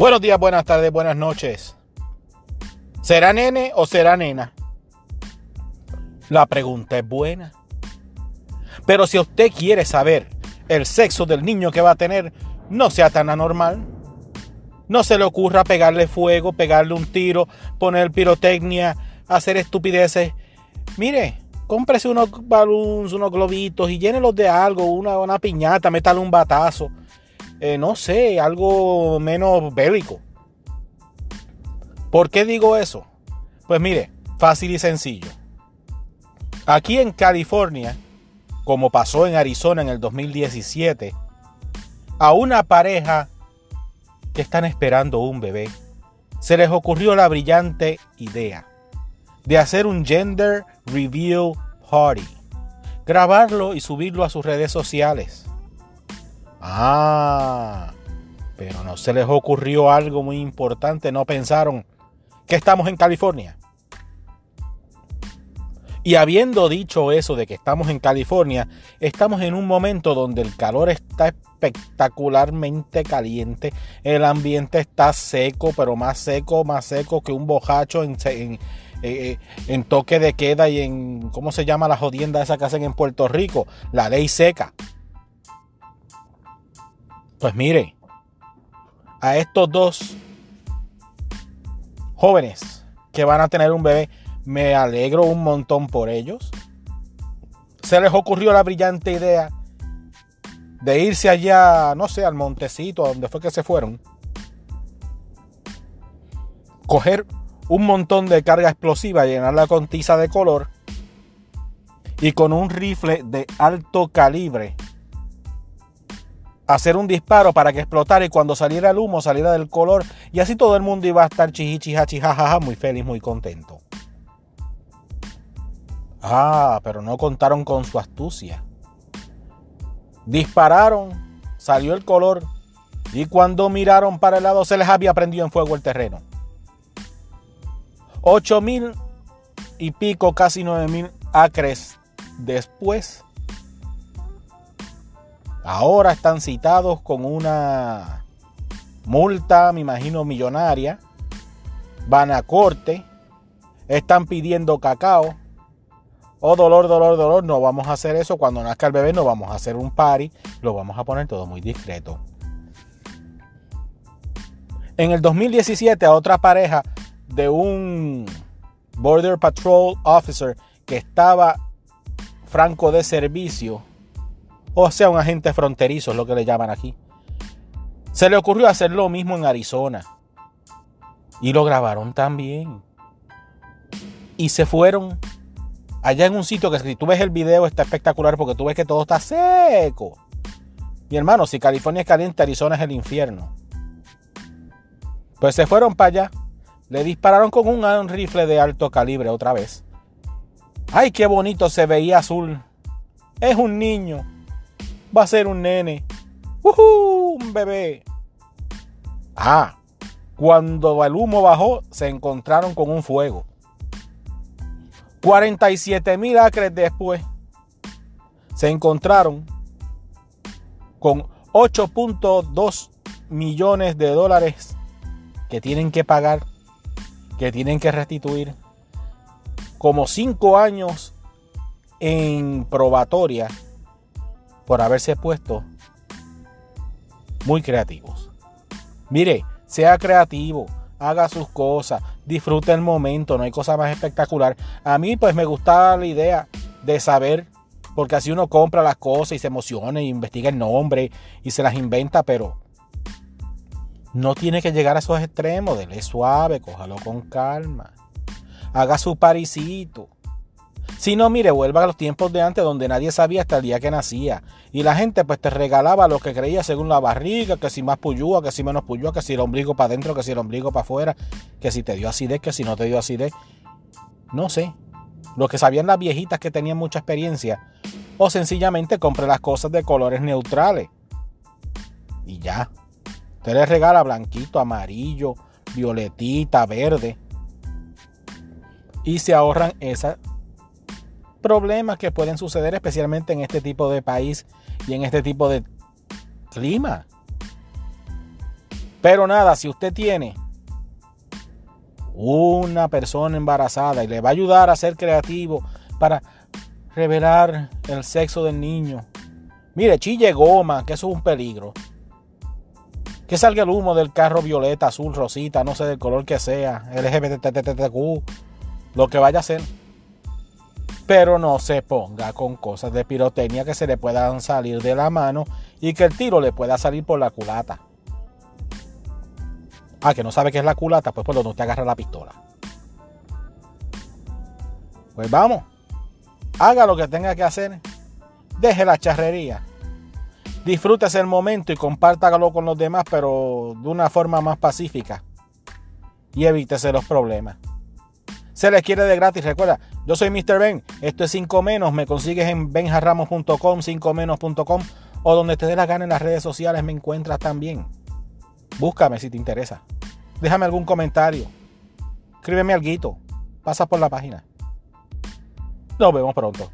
Buenos días, buenas tardes, buenas noches. ¿Será nene o será nena? La pregunta es buena. Pero si usted quiere saber el sexo del niño que va a tener, no sea tan anormal. No se le ocurra pegarle fuego, pegarle un tiro, poner pirotecnia, hacer estupideces. Mire, cómprese unos balones, unos globitos y llénelos de algo, una, una piñata, métale un batazo. Eh, no sé, algo menos bélico. ¿Por qué digo eso? Pues mire, fácil y sencillo. Aquí en California, como pasó en Arizona en el 2017, a una pareja que están esperando un bebé, se les ocurrió la brillante idea de hacer un gender review party, grabarlo y subirlo a sus redes sociales. Ah, pero no se les ocurrió algo muy importante, no pensaron que estamos en California. Y habiendo dicho eso de que estamos en California, estamos en un momento donde el calor está espectacularmente caliente, el ambiente está seco, pero más seco, más seco que un bojacho en, eh, en toque de queda y en, ¿cómo se llama la jodienda esa que hacen en Puerto Rico? La ley seca. Pues mire, a estos dos jóvenes que van a tener un bebé, me alegro un montón por ellos. Se les ocurrió la brillante idea de irse allá, no sé, al montecito, a donde fue que se fueron. Coger un montón de carga explosiva, llenarla con tiza de color y con un rifle de alto calibre hacer un disparo para que explotara y cuando saliera el humo saliera del color y así todo el mundo iba a estar chichichijachijajaja muy feliz, muy contento. Ah, pero no contaron con su astucia. Dispararon, salió el color y cuando miraron para el lado se les había prendido en fuego el terreno. Ocho mil y pico, casi nueve mil acres después Ahora están citados con una multa, me imagino, millonaria. Van a corte. Están pidiendo cacao. Oh, dolor, dolor, dolor. No vamos a hacer eso. Cuando nazca el bebé no vamos a hacer un party. Lo vamos a poner todo muy discreto. En el 2017 a otra pareja de un Border Patrol Officer que estaba franco de servicio o sea, un agente fronterizo es lo que le llaman aquí. Se le ocurrió hacer lo mismo en Arizona. Y lo grabaron también. Y se fueron allá en un sitio que si tú ves el video está espectacular porque tú ves que todo está seco. Mi hermano, si California es caliente, Arizona es el infierno. Pues se fueron para allá. Le dispararon con un rifle de alto calibre otra vez. Ay, qué bonito se veía azul. Es un niño va a ser un nene. Un bebé. Ah, cuando el humo bajó, se encontraron con un fuego. 47 mil acres después, se encontraron con 8.2 millones de dólares que tienen que pagar, que tienen que restituir, como 5 años en probatoria por haberse puesto muy creativos. Mire, sea creativo, haga sus cosas, disfrute el momento, no hay cosa más espectacular. A mí pues me gustaba la idea de saber, porque así uno compra las cosas y se emociona y investiga el nombre y se las inventa, pero no tiene que llegar a esos extremos, dele suave, cójalo con calma. Haga su parisito. Si no, mire, vuelva a los tiempos de antes donde nadie sabía hasta el día que nacía. Y la gente pues te regalaba lo que creía según la barriga, que si más puyúa, que si menos puyúa, que si el ombligo para adentro, que si el ombligo para afuera, que si te dio acidez, que si no te dio acidez. No sé. Lo que sabían las viejitas que tenían mucha experiencia. O sencillamente compre las cosas de colores neutrales. Y ya. Usted le regala blanquito, amarillo, violetita, verde. Y se ahorran esa problemas que pueden suceder especialmente en este tipo de país y en este tipo de clima. Pero nada, si usted tiene una persona embarazada y le va a ayudar a ser creativo para revelar el sexo del niño. Mire, chille goma, que eso es un peligro. Que salga el humo del carro violeta, azul, rosita, no sé del color que sea, LGBTTTQ, lo que vaya a ser. Pero no se ponga con cosas de pirotecnia que se le puedan salir de la mano y que el tiro le pueda salir por la culata. Ah, que no sabe qué es la culata, pues por donde usted agarra la pistola. Pues vamos, haga lo que tenga que hacer, deje la charrería, disfrútese el momento y compártalo con los demás, pero de una forma más pacífica y evítese los problemas. Se les quiere de gratis, recuerda, yo soy Mr. Ben, esto es 5 menos, me consigues en benjarramos.com, 5menos.com o donde te dé la gana en las redes sociales me encuentras también. Búscame si te interesa. Déjame algún comentario. Escríbeme algo. Pasa por la página. Nos vemos pronto.